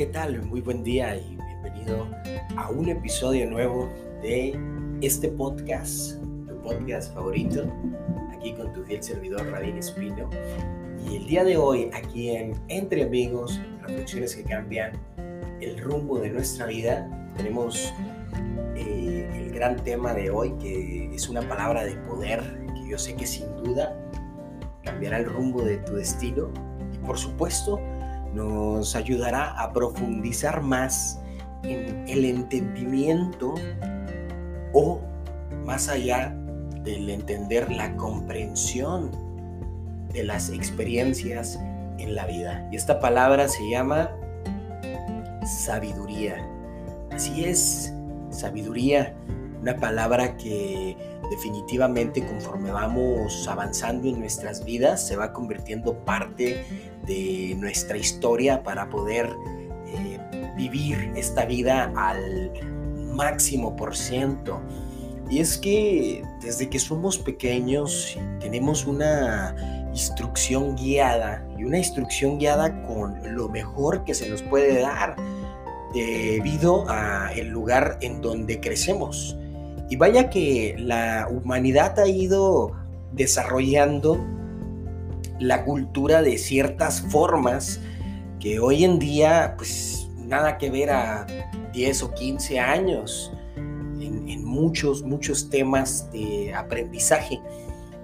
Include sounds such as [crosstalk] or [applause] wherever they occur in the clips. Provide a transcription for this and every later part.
¿qué tal? Muy buen día y bienvenido a un episodio nuevo de este podcast, tu podcast favorito, aquí con tu fiel servidor Radín Espino. Y el día de hoy, aquí en Entre Amigos, reflexiones que cambian el rumbo de nuestra vida, tenemos eh, el gran tema de hoy, que es una palabra de poder, que yo sé que sin duda cambiará el rumbo de tu destino. Y por supuesto, nos ayudará a profundizar más en el entendimiento o más allá del entender la comprensión de las experiencias en la vida. Y esta palabra se llama sabiduría. Así es, sabiduría, una palabra que definitivamente conforme vamos avanzando en nuestras vidas se va convirtiendo parte de nuestra historia para poder eh, vivir esta vida al máximo por ciento. Y es que desde que somos pequeños tenemos una instrucción guiada y una instrucción guiada con lo mejor que se nos puede dar debido a el lugar en donde crecemos. Y vaya que la humanidad ha ido desarrollando la cultura de ciertas formas que hoy en día, pues nada que ver a 10 o 15 años en, en muchos, muchos temas de aprendizaje.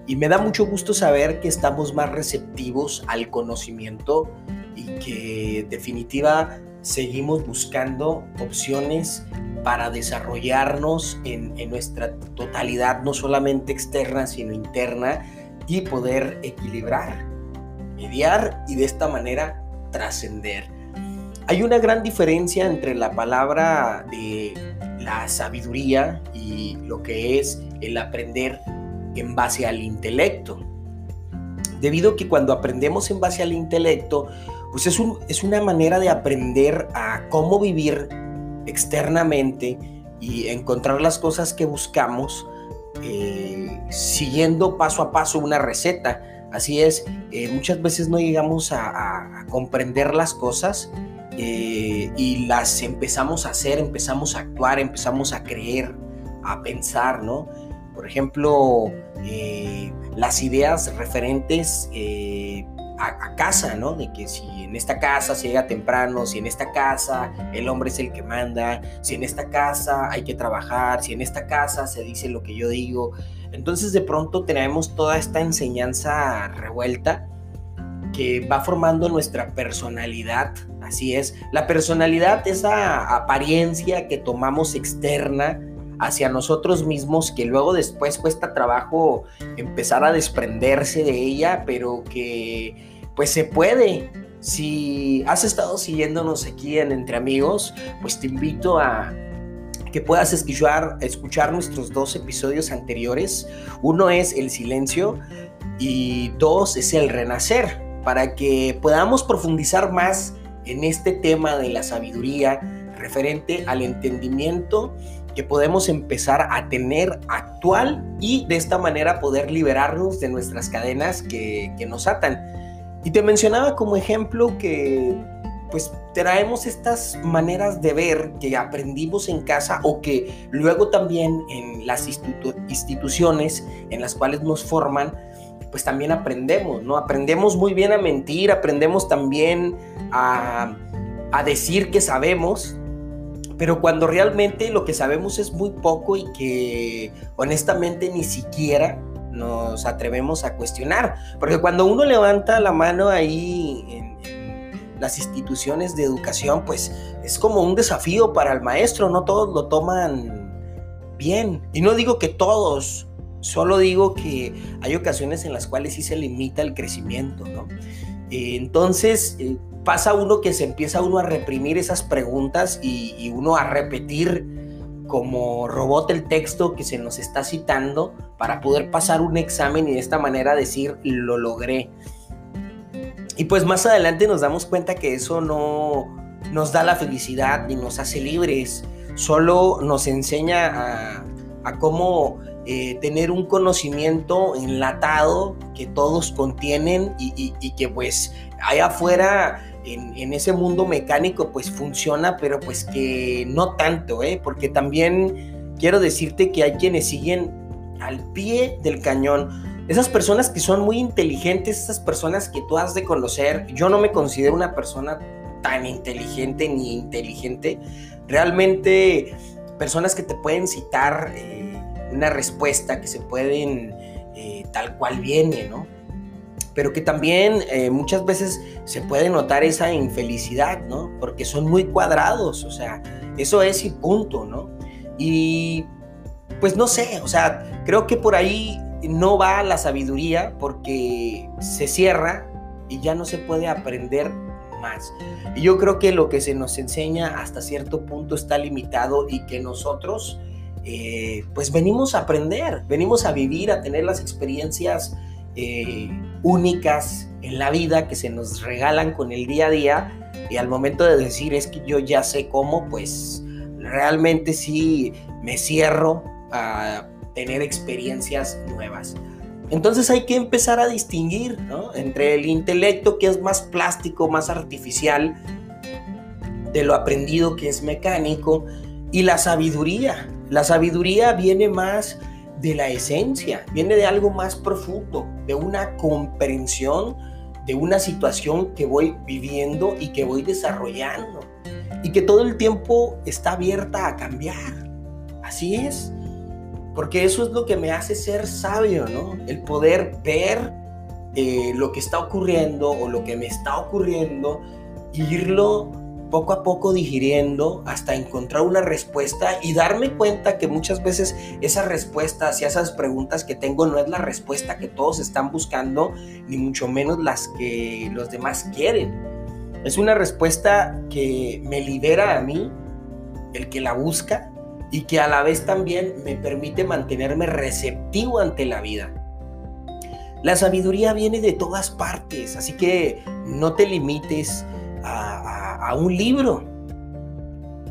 Y me da mucho gusto saber que estamos más receptivos al conocimiento y que definitiva seguimos buscando opciones para desarrollarnos en, nuestra totalidad, no solamente externa, sino interna, y poder equilibrar, mediar y de esta manera trascender. Hay una gran diferencia entre la palabra de la sabiduría y lo que es el aprender en base al intelecto. Debido a que cuando aprendemos en base al intelecto, pues es, un, es una manera de aprender a cómo vivir externamente y encontrar las cosas que buscamos eh, siguiendo paso a paso una receta. Así es, eh, muchas veces no llegamos a, comprender las cosas eh, y las empezamos a hacer, empezamos a actuar, empezamos a creer, a pensar, ¿no? Por ejemplo, las ideas referentes a, casa, ¿no? De que si en esta casa se llega temprano, si en esta casa el hombre es el que manda, si en esta casa hay que trabajar, si en esta casa se dice lo que yo digo. Entonces de pronto tenemos toda esta enseñanza revuelta que va formando nuestra personalidad. Así es, la personalidad, esa apariencia que tomamos externa, hacia nosotros mismos que luego después cuesta trabajo empezar a desprenderse de ella, pero que pues se puede. Si has estado siguiéndonos aquí en Entre Amigos, pues te invito a que puedas escuchar, escuchar nuestros dos episodios anteriores. Uno es el silencio y dos es el renacer, para que podamos profundizar más en este tema de la sabiduría referente al entendimiento que podemos empezar a tener actual y de esta manera poder liberarnos de nuestras cadenas que, nos atan. Y te mencionaba como ejemplo que pues traemos estas maneras de ver que aprendimos en casa o que luego también en las instituciones en las cuales nos forman, pues también aprendemos, ¿no? Aprendemos muy bien a mentir, aprendemos también a, a decir que sabemos, pero cuando realmente lo que sabemos es muy poco y que honestamente ni siquiera nos atrevemos a cuestionar. Porque cuando uno levanta la mano ahí en, las instituciones de educación, pues es como un desafío para el maestro, no todos lo toman bien. Y no digo que todos, solo digo que hay ocasiones en las cuales sí se limita el crecimiento, ¿no? Eh, entonces, eh, pasa uno que se empieza uno a reprimir esas preguntas y, uno a repetir como robot el texto que se nos está citando para poder pasar un examen y de esta manera decir lo logré. Y pues más adelante nos damos cuenta que eso no nos da la felicidad ni nos hace libres, solo nos enseña a, cómo eh, tener un conocimiento enlatado que todos contienen y, y que pues allá afuera en, ese mundo mecánico pues funciona, pero pues que no tanto, ¿eh? porque también quiero decirte que hay quienes siguen al pie del cañón. Esas personas que son muy inteligentes, esas personas que tú has de conocer, yo no me considero una persona tan inteligente ni inteligente, realmente personas que te pueden citar eh, una respuesta, que se pueden eh, tal cual viene, ¿no? Pero que también eh, muchas veces se puede notar esa infelicidad, ¿no? Porque son muy cuadrados, o sea, eso es y punto, ¿no? Y pues no sé, o sea, creo que por ahí no va la sabiduría porque se cierra y ya no se puede aprender más. Y yo creo que lo que se nos enseña hasta cierto punto está limitado y que nosotros eh, pues venimos a aprender, venimos a vivir, a tener las experiencias eh, únicas en la vida que se nos regalan con el día a día y al momento de decir es que yo ya sé cómo, pues realmente sí me cierro a tener experiencias nuevas. Entonces hay que empezar a distinguir entre el intelecto que es más plástico, más artificial, de lo aprendido que es mecánico, y la sabiduría. La sabiduría viene más de la esencia, viene de algo más profundo, de una comprensión de una situación que voy viviendo y que voy desarrollando y que todo el tiempo está abierta a cambiar. Así es, porque eso es lo que me hace ser sabio, ¿no? El poder ver eh, lo que está ocurriendo o lo que me está ocurriendo, irlo poco a poco digiriendo hasta encontrar una respuesta y darme cuenta que muchas veces esas respuestas y esas preguntas que tengo no es la respuesta que todos están buscando, ni mucho menos las que los demás quieren. Es una respuesta que me libera a mí, el que la busca, y que a la vez también me permite mantenerme receptivo ante la vida. La sabiduría viene de todas partes, así que no te limites a, a un libro.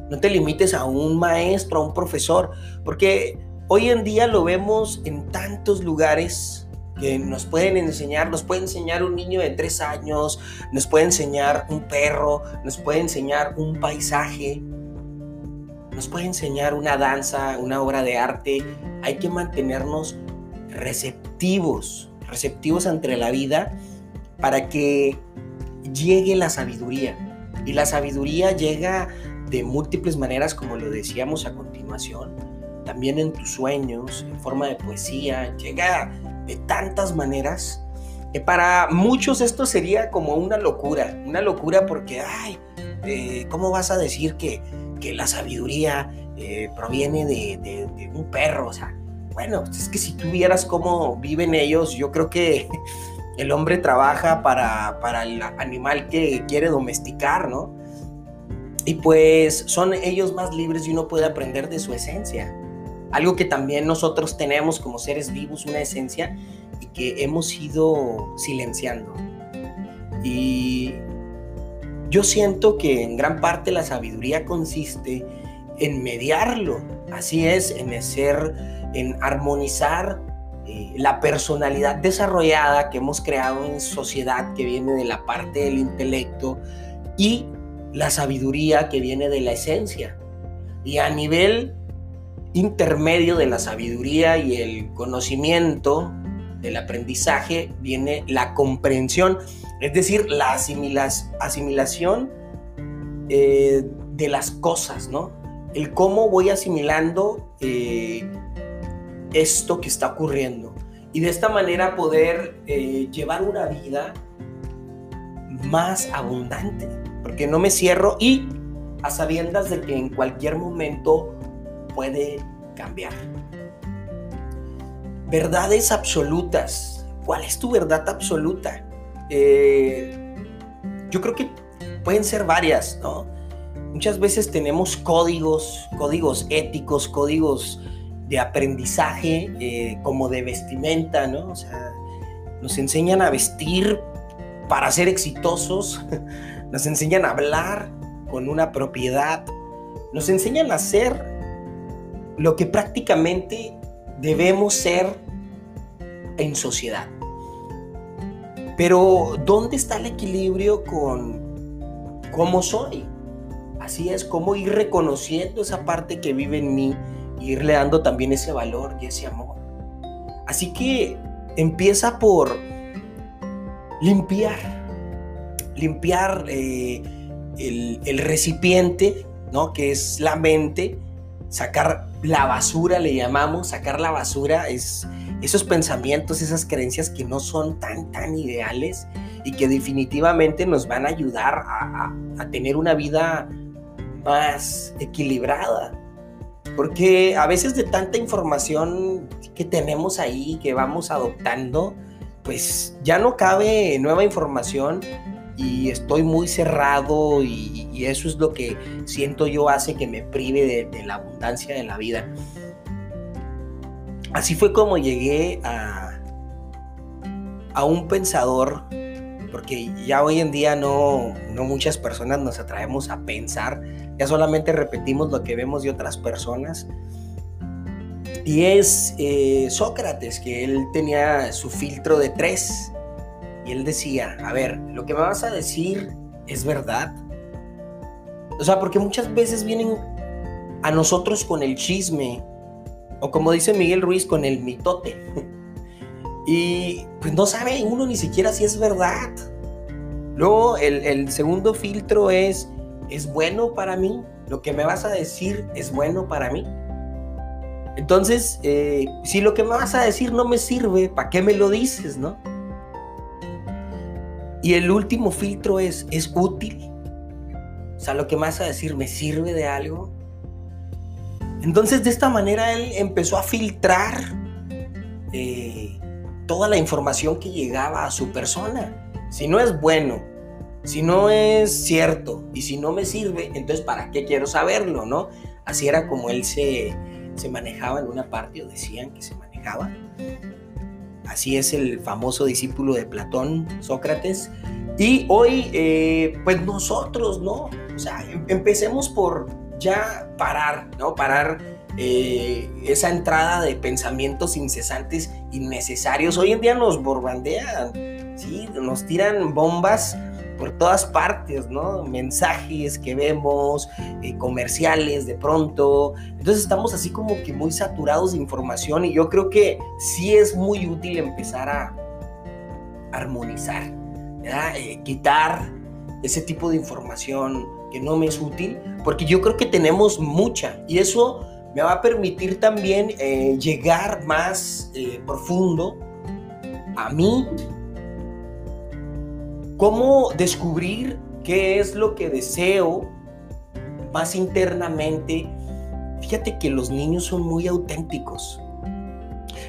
No te limites a un maestro, a un profesor, porque hoy en día lo vemos en tantos lugares que nos pueden enseñar, nos puede enseñar un niño de tres años, nos puede enseñar un perro, nos puede enseñar un paisaje, nos puede enseñar una danza, una obra de arte. Hay que mantenernos receptivos, receptivos ante la vida para que llegue la sabiduría. Y la sabiduría llega de múltiples maneras, como lo decíamos a continuación, también en tus sueños, en forma de poesía, llega de tantas maneras que para muchos esto sería como una locura, una locura porque, ay, eh, ¿cómo vas a decir que, que la sabiduría eh, proviene de, de, un perro? O sea, bueno, es que si tú vieras cómo viven ellos, yo creo que [laughs] el hombre trabaja para, para el animal que quiere domesticar, ¿no? Y pues son ellos más libres y uno puede aprender de su esencia. Algo que también nosotros tenemos como seres vivos, una esencia y que hemos ido silenciando. Y yo siento que en gran parte la sabiduría consiste en mediarlo. Así es, en ser, en armonizar eh, la personalidad desarrollada que hemos creado en sociedad, que viene de la parte del intelecto, y la sabiduría que viene de la esencia. Y a nivel intermedio de la sabiduría y el conocimiento, del aprendizaje, viene la comprensión, es decir, la asimilación eh, de las cosas, ¿no? El cómo voy asimilando eh, esto que está ocurriendo. Y de esta manera poder eh, llevar una vida más abundante. Porque no me cierro y a sabiendas de que en cualquier momento puede cambiar. Verdades absolutas. ¿Cuál es tu verdad absoluta? Eh, yo creo que pueden ser varias, ¿no? Muchas veces tenemos códigos, códigos éticos, códigos de aprendizaje eh, como de vestimenta, ¿no? O sea, nos enseñan a vestir para ser exitosos, [laughs] nos enseñan a hablar con una propiedad, nos enseñan a ser lo que prácticamente debemos ser en sociedad. Pero ¿dónde está el equilibrio con cómo soy. Así es, cómo ir reconociendo esa parte que vive en mí, irle dando también ese valor y ese amor. Así que empieza por limpiar, limpiar eh, el, recipiente, ¿no? Que es la mente, sacar la basura, le llamamos, sacar la basura, es esos pensamientos, esas creencias que no son tan, tan ideales y que definitivamente nos van a ayudar a, tener una vida más equilibrada. Porque a veces de tanta información que tenemos ahí, que vamos adoptando, pues ya no cabe nueva información y estoy muy cerrado y, eso es lo que siento yo hace que me prive de, la abundancia de la vida. Así fue como llegué a, a un pensador, porque ya hoy en día no, no muchas personas nos atraemos a pensar, ya solamente repetimos lo que vemos de otras personas. Y es eh, Sócrates, que él tenía su filtro de tres. Y él decía, a ver, lo que me vas a decir es verdad. O sea, porque muchas veces vienen a nosotros con el chisme, o como dice Miguel Ruiz, con el mitote. [laughs] Y pues no sabe uno ni siquiera si es verdad. Luego el, segundo filtro es, ¿es bueno para mí? Lo que me vas a decir es bueno para mí. Entonces, eh, si lo que me vas a decir no me sirve, ¿para qué me lo dices, no? Y el último filtro es, ¿es útil? O sea, lo que me vas a decir me sirve de algo. Entonces de esta manera él empezó a filtrar eh, toda la información que llegaba a su persona. Si no es bueno, si no es cierto y si no me sirve, entonces ¿para qué quiero saberlo? ¿no? Así era como él se, manejaba en una parte, o decían que se manejaba. Así es el famoso discípulo de Platón, Sócrates. Y hoy, eh, pues nosotros, ¿no? O sea, em, empecemos por ya parar, ¿no? Parar eh, esa entrada de pensamientos incesantes innecesarios. Hoy en día nos borbandean, ¿sí? Nos tiran bombas por todas partes, ¿no? Mensajes que vemos, eh, comerciales de pronto. Entonces estamos así como que muy saturados de información y yo creo que sí es muy útil empezar a armonizar, eh, quitar ese tipo de información que no me es útil, porque yo creo que tenemos mucha y eso me va a permitir también eh, llegar más eh, profundo a mí, cómo descubrir qué es lo que deseo más internamente. Fíjate que los niños son muy auténticos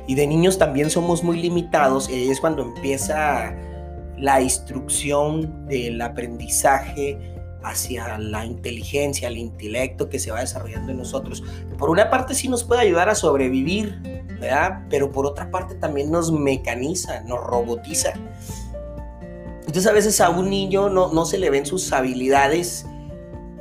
y de niños también somos muy limitados y es cuando empieza la instrucción del aprendizaje hacia la inteligencia, el intelecto que se va desarrollando en nosotros. Por una parte sí nos puede ayudar a sobrevivir, ¿verdad? Pero por otra parte también nos mecaniza, nos robotiza. Entonces a veces a un niño no, no se le ven sus habilidades.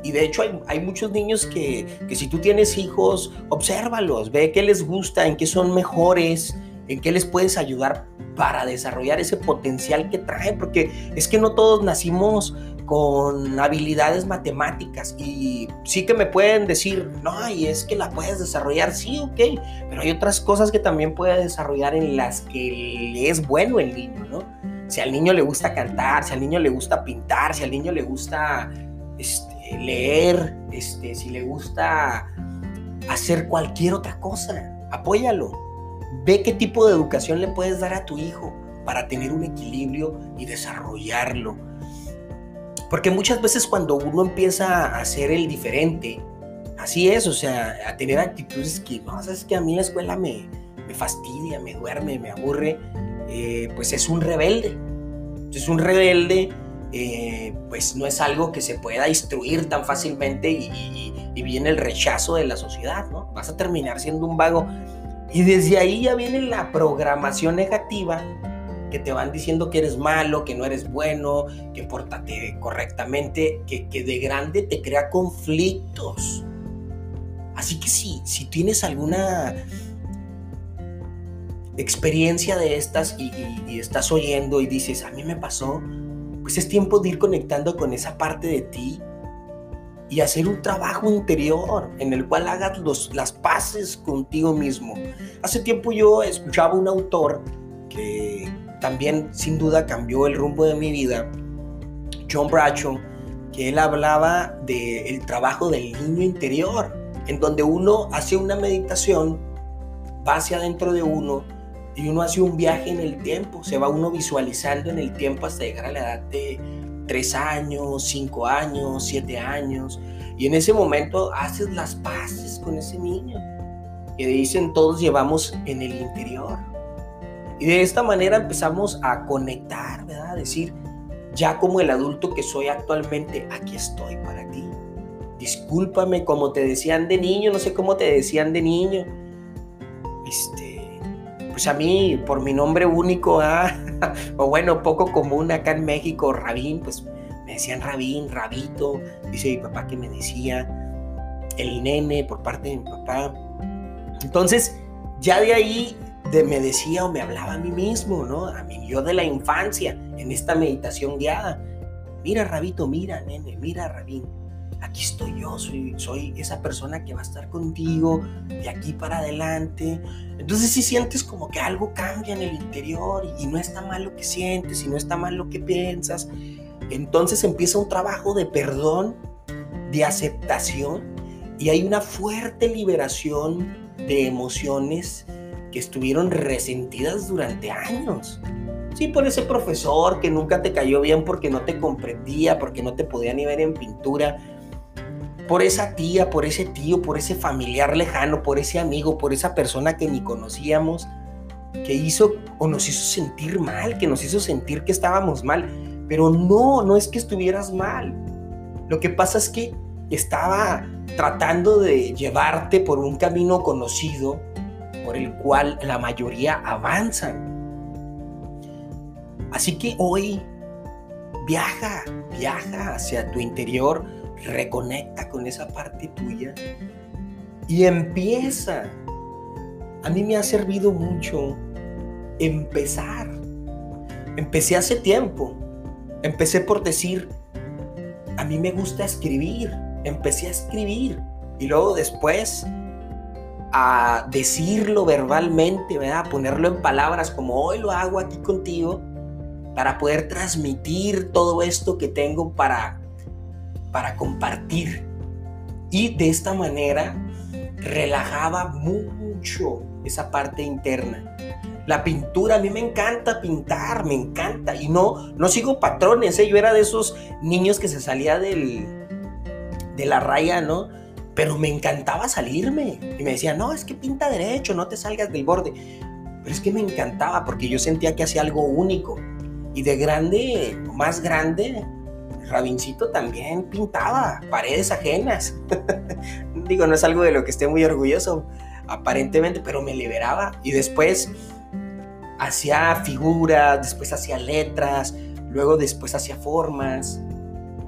Y de hecho hay, hay muchos niños que, que, si tú tienes hijos, obsérvalos, ve qué les gusta, en qué son mejores, en qué les puedes ayudar para desarrollar ese potencial que traen, porque es que no todos nacimos con habilidades matemáticas. Y sí que me pueden decir, no, y es que la puedes desarrollar, sí, ok, pero hay otras cosas que también puede desarrollar en las que es bueno el niño, ¿no? Si al niño le gusta cantar, si al niño le gusta pintar, si al niño le gusta este, leer, este, si le gusta hacer cualquier otra cosa, apóyalo. Ve qué tipo de educación le puedes dar a tu hijo para tener un equilibrio y desarrollarlo. Porque muchas veces cuando uno empieza a hacer el diferente, así es, o sea, a tener actitudes que, no, sabes que a mí la escuela me, me fastidia, me duerme, me aburre, eh, pues es un rebelde. Es un rebelde, eh, pues no es algo que se pueda instruir tan fácilmente y, viene el rechazo de la sociedad, ¿no? Vas a terminar siendo un vago. Y desde ahí ya viene la programación negativa que te van diciendo que eres malo, que no eres bueno, que pórtate correctamente, que, que de grande te crea conflictos. Así que si, si tienes alguna experiencia de estas y, estás oyendo y dices, a mí me pasó, pues es tiempo de ir conectando con esa parte de ti y hacer un trabajo interior en el cual hagas los, las paces contigo mismo. Hace tiempo yo escuchaba un autor que también sin duda cambió el rumbo de mi vida, John Bradshaw, que él hablaba del trabajo del niño interior, en donde uno hace una meditación, va hacia adentro de uno y uno hace un viaje en el tiempo, se va uno visualizando en el tiempo hasta llegar a la edad de tres años, cinco años, siete años, y en ese momento haces las paces con ese niño que dicen todos llevamos en el interior. Y de esta manera empezamos a conectar, ¿verdad? A decir, ya como el adulto que soy actualmente, aquí estoy para ti. Discúlpame como te decían de niño, no sé cómo te decían de niño. Este, pues a mí, por mi nombre único, [laughs] ¿ah? o bueno, poco común acá en México, Rabín, pues me decían Rabín, Rabito, dice mi papá que me decía el nene por parte de mi papá. Entonces, ya de ahí me decía o me hablaba a mí mismo, ¿no? A mí yo de la infancia, en esta meditación guiada. Mira, Rabito, mira, nene, mira, Rabín. Aquí estoy yo, soy, soy esa persona que va a estar contigo de aquí para adelante. Entonces si sientes como que algo cambia en el interior y, y no está mal lo que sientes y no está mal lo que piensas entonces empieza un trabajo de perdón, de aceptación y hay una fuerte liberación de emociones que estuvieron resentidas durante años. Sí, por ese profesor que nunca te cayó bien porque no te comprendía, porque no te podía ni ver en pintura, por esa tía, por ese tío, por ese familiar lejano, por ese amigo, por esa persona que ni conocíamos, que hizo o nos hizo sentir mal, que nos hizo sentir que estábamos mal. Pero no, no es que estuvieras mal. Lo que pasa es que estaba tratando de llevarte por un camino conocido por el cual la mayoría avanzan. Así que hoy viaja, viaja hacia tu interior, reconecta con esa parte tuya y empieza. A mí me ha servido mucho empezar. Empecé hace tiempo Empecé por decir, a mí me gusta escribir. Empecé a escribir. Y luego después a decirlo verbalmente, ¿verdad? A ponerlo en palabras como hoy lo hago aquí contigo para poder transmitir todo esto que tengo para, para compartir. Y de esta manera relajaba mucho esa parte interna. La pintura, a mí me encanta pintar, me encanta. Y no, no sigo patrones, ¿eh? yo era de esos niños que se salía del, de la raya, ¿no? Pero me encantaba salirme. Y me decía, no, es que pinta derecho, no te salgas del borde. Pero es que me encantaba porque yo sentía que hacía algo único. Y de grande, más grande, Rabincito también pintaba paredes ajenas. [laughs] Digo, no es algo de lo que esté muy orgulloso, aparentemente, pero me liberaba. Y después hacía figuras, después hacía letras, luego después hacía formas.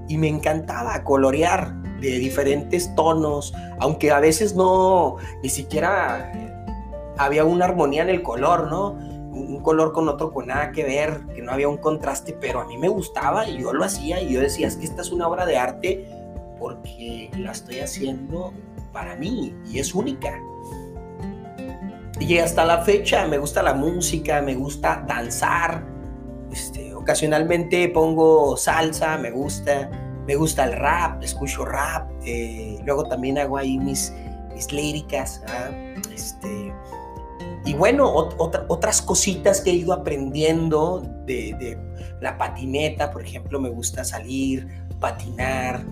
Y me encantaba colorear de diferentes tonos, aunque a veces no, ni siquiera había una armonía en el color, ¿no? Color con otro con nada que ver, que no había un contraste, pero a mí me gustaba y yo lo hacía y yo decía, es que esta es una obra de arte porque la estoy haciendo para mí y es única. Y hasta la fecha me gusta la música, me gusta danzar. Este, ocasionalmente pongo salsa, me gusta. Me gusta el rap, escucho rap. Eh, luego también hago ahí mis, mis líricas. Este, y bueno, otras cositas que he ido aprendiendo de, la patineta, por ejemplo, me gusta salir, patinar,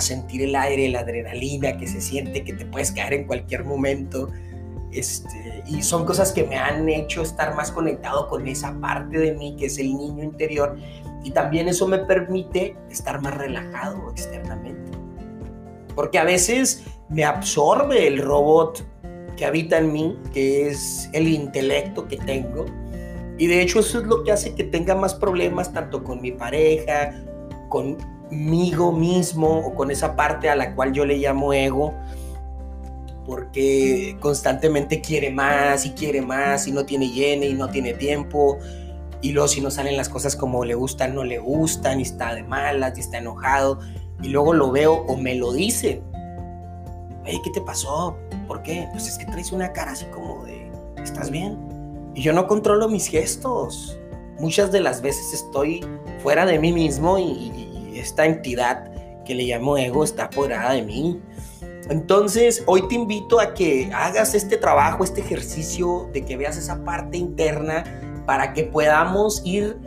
sentir el aire, la adrenalina que se siente, que te puedes caer en cualquier momento. Este, y son cosas que me han hecho estar más conectado con esa parte de mí que es el niño interior y también eso me permite estar más relajado externamente. Porque a veces me absorbe el robot que habita en mí, que es el intelecto que tengo. Y de hecho eso es lo que hace que tenga más problemas tanto con mi pareja, conmigo mismo o con esa parte a la cual yo le llamo ego porque constantemente quiere más y quiere más y no tiene llene y no tiene tiempo y luego si no salen las cosas como le gustan, no le gustan, y está de malas, y está enojado, y luego lo veo o me lo dice. ¿qué te pasó? ¿Por qué? Pues es que traes una cara así como de, ¿estás bien? Y yo no controlo mis gestos. Muchas de las veces estoy fuera de mí mismo y, esta entidad que le llamo ego está apoderada de mí. Entonces, hoy te invito a que hagas este trabajo, este ejercicio, de que veas esa parte interna para que podamos ir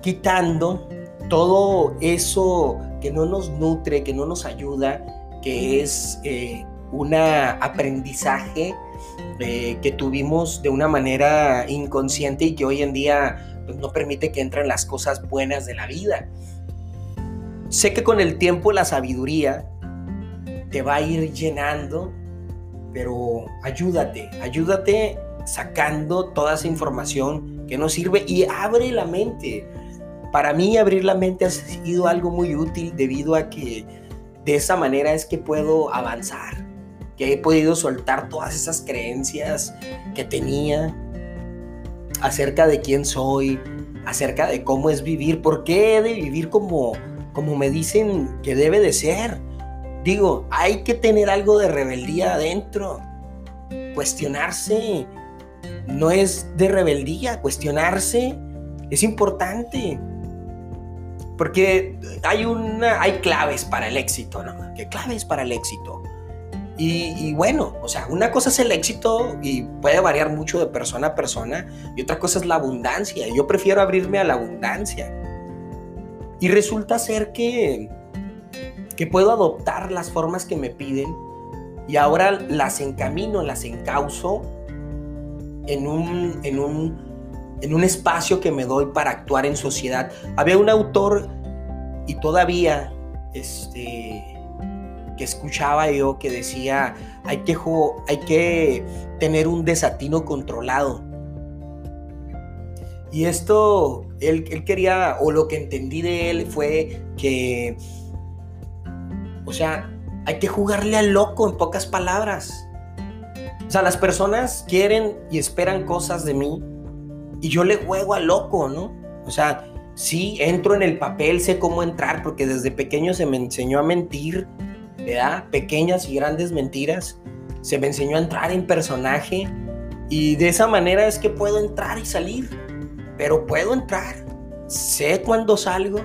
quitando todo eso que no nos nutre, que no nos ayuda, que es eh, un aprendizaje eh, que tuvimos de una manera inconsciente y que hoy en día pues, no permite que entren las cosas buenas de la vida. Sé que con el tiempo la sabiduría te va a ir llenando, pero ayúdate, ayúdate sacando toda esa información que nos sirve y abre la mente. Para mí abrir la mente ha sido algo muy útil debido a que de esa manera es que puedo avanzar, he podido soltar todas esas creencias que tenía acerca de quién soy, acerca de cómo es vivir, por qué he de vivir como, como me dicen que debe de ser. Digo, hay que tener algo de rebeldía adentro, cuestionarse, no es de rebeldía, cuestionarse es importante. Porque hay, una, hay claves para el éxito, ¿no? ¿Qué claves para el éxito? Y, bueno, o sea, una cosa es el éxito y puede variar mucho de persona a persona, y otra cosa es la abundancia. Yo prefiero abrirme a la abundancia. Y resulta ser que, que puedo adoptar las formas que me piden y ahora las encamino, las encauso en un, en un, en un espacio que me doy para actuar en sociedad. Había un autor y todavía este, escuchaba yo que decía, hay que, hay que tener un desatino controlado. Y esto, él, él, quería, o lo que entendí de él fue que, o sea, hay que jugarle al loco en pocas palabras. O sea, las personas quieren y esperan cosas de mí y yo le juego a loco, ¿no? O sea, sí, entro en el papel, sé cómo entrar porque desde pequeño se me enseñó a mentir, ¿verdad? Pequeñas y grandes mentiras. Se me enseñó a entrar en personaje y de esa manera es que puedo entrar y salir. Pero puedo entrar, sé cuándo salgo.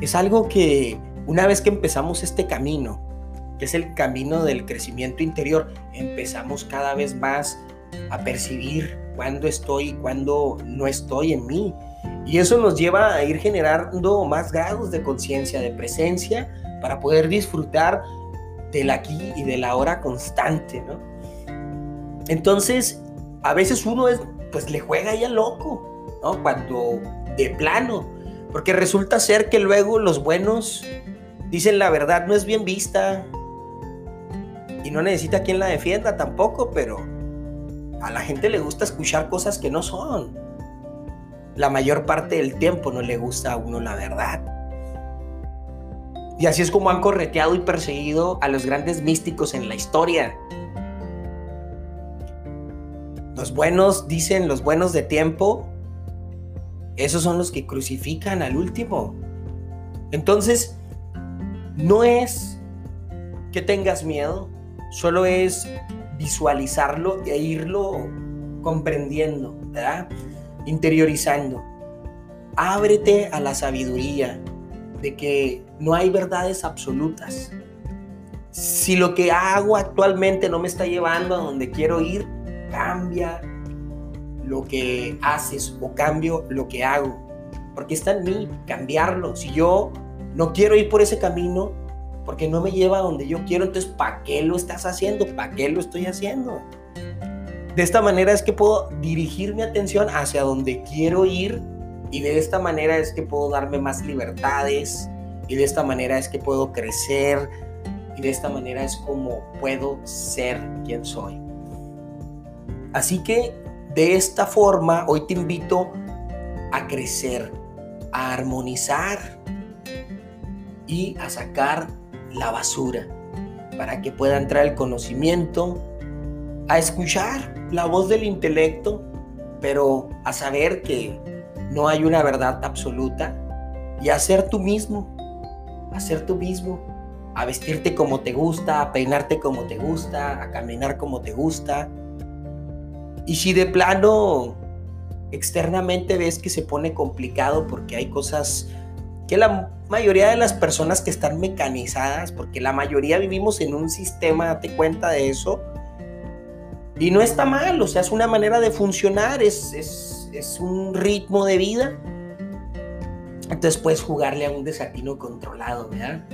Es algo que una vez que empezamos este camino, que es el camino del crecimiento interior, empezamos cada vez más a percibir cuándo estoy y cuándo no estoy en mí. Y eso nos lleva a ir generando más grados de conciencia, de presencia, para poder disfrutar del aquí y de la hora constante, ¿no? Entonces, a veces uno es, pues le juega ya loco, ¿no? Cuando de plano, porque resulta ser que luego los buenos dicen la verdad no es bien vista, y no necesita quien la defienda tampoco, pero a la gente le gusta escuchar cosas que no son. La mayor parte del tiempo no le gusta a uno la verdad. Y así es como han correteado y perseguido a los grandes místicos en la historia. Los buenos, dicen los buenos de tiempo, esos son los que crucifican al último. Entonces, no es que tengas miedo, solo es visualizarlo e irlo comprendiendo, ¿verdad? Interiorizando. Ábrete a la sabiduría de que no hay verdades absolutas. Si lo que hago actualmente no me está llevando a donde quiero ir, cambia lo que haces o cambio lo que hago. Porque está en mí cambiarlo. Si yo no quiero ir por ese camino, porque no me lleva a donde yo quiero, entonces ¿para qué lo estás haciendo? ¿Para qué lo estoy haciendo? De esta manera es que puedo dirigir mi atención hacia donde quiero ir y de esta manera es que puedo darme más libertades y de esta manera es que puedo crecer y de esta manera es como puedo ser quien soy. Así que de esta forma hoy te invito a crecer, a armonizar y a sacar la basura, para que pueda entrar el conocimiento, a escuchar la voz del intelecto, pero a saber que no hay una verdad absoluta y a ser tú mismo, a ser tú mismo, a vestirte como te gusta, a peinarte como te gusta, a caminar como te gusta. Y si de plano externamente ves que se pone complicado porque hay cosas que la mayoría de las personas que están mecanizadas, porque la mayoría vivimos en un sistema, date cuenta de eso, y no está mal, o sea, es una manera de funcionar, es, es, es un ritmo de vida. Entonces puedes jugarle a un desatino controlado.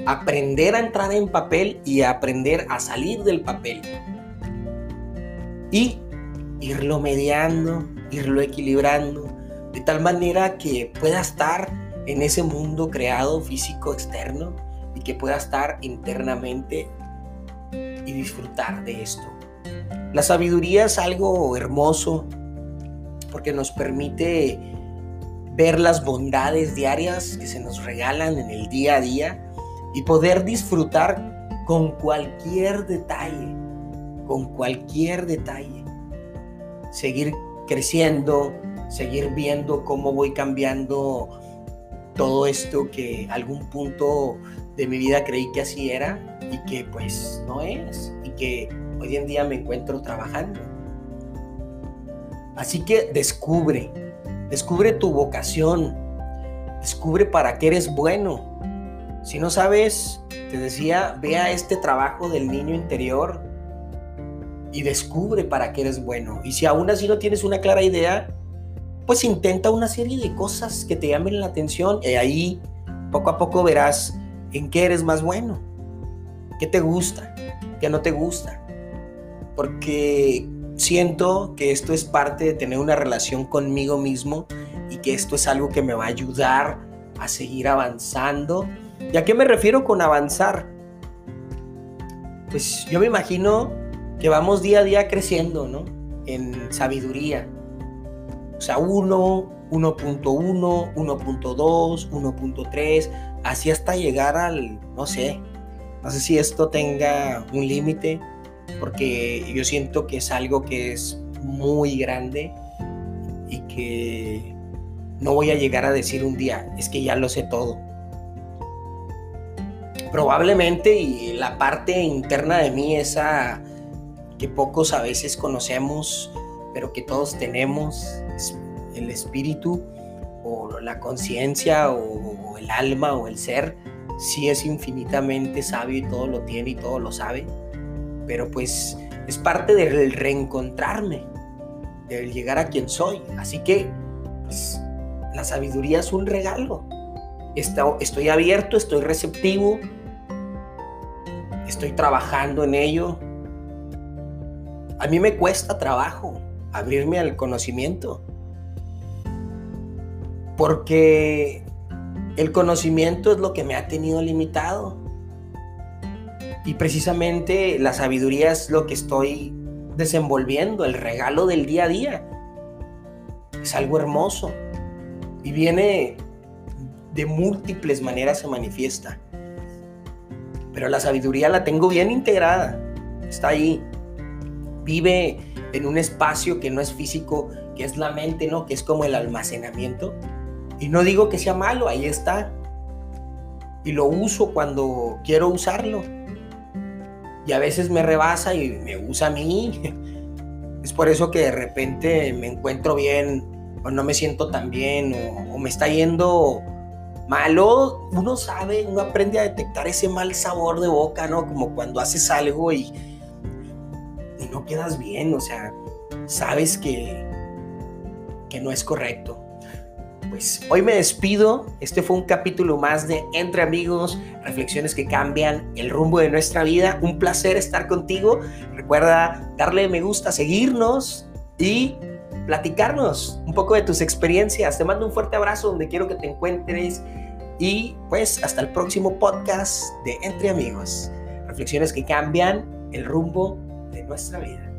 Aprender a entrar en papel y aprender a salir del papel. Y irlo mediando, irlo equilibrando, de tal manera que pueda estar en ese mundo creado físico externo y que pueda estar internamente y disfrutar de esto. La sabiduría es algo hermoso porque nos permite ver las bondades diarias que se nos regalan en el día a día y poder disfrutar con cualquier detalle, con cualquier detalle. Seguir creciendo, seguir viendo cómo voy cambiando todo esto que algún punto de mi vida creí que así era y que pues no es y que hoy en día me encuentro trabajando. Así que descubre, descubre tu vocación, descubre para qué eres bueno. Si no sabes, te decía, vea este trabajo del niño interior y descubre para qué eres bueno. Y si aún así no tienes una clara idea, pues intenta una serie de cosas que te llamen la atención y ahí poco a poco verás en qué eres más bueno, qué te gusta, qué no te gusta. Porque siento que esto es parte de tener una relación conmigo mismo y que esto es algo que me va a ayudar a seguir avanzando. ¿Y a qué me refiero con avanzar? Pues yo me imagino que vamos día a día creciendo, ¿no? En sabiduría, o sea, 1, 1.1, 1.2, 1.3, así hasta llegar al, no sé, no sé si esto tenga un límite, porque yo siento que es algo que es muy grande y que no voy a llegar a decir un día, es que ya lo sé todo. Probablemente y la parte interna de mí, esa que pocos a veces conocemos, pero que todos tenemos, el espíritu o la conciencia o, el alma o el ser, sí es infinitamente sabio y todo lo tiene y todo lo sabe, pero pues es parte del reencontrarme, del llegar a quien soy. Así que pues, la sabiduría es un regalo. Estoy abierto, estoy receptivo, estoy trabajando en ello. A mí me cuesta trabajo abrirme al conocimiento porque el conocimiento es lo que me ha tenido limitado. Y precisamente la sabiduría es lo que estoy desenvolviendo, el regalo del día a día. Es algo hermoso y viene de múltiples maneras, se manifiesta. Pero la sabiduría la tengo bien integrada, está ahí. Vive en un espacio que no es físico, que es la mente, ¿no? Que es como el almacenamiento y no digo que sea malo, ahí está. Y lo uso cuando quiero usarlo. Y a veces me rebasa y me usa a mí. Es por eso que de repente me encuentro bien o no me siento tan bien o, me está yendo malo. Uno sabe, uno aprende a detectar ese mal sabor de boca, ¿no? Como cuando haces algo y, y no quedas bien, o sea, sabes que, que no es correcto pues, hoy me despido. Este fue un capítulo más de Entre Amigos, reflexiones que cambian el rumbo de nuestra vida. Un placer estar contigo. Recuerda darle me gusta, seguirnos y platicarnos un poco de tus experiencias. Te mando un fuerte abrazo donde quiero que te encuentres y pues hasta el próximo podcast de Entre Amigos, reflexiones que cambian el rumbo de nuestra vida.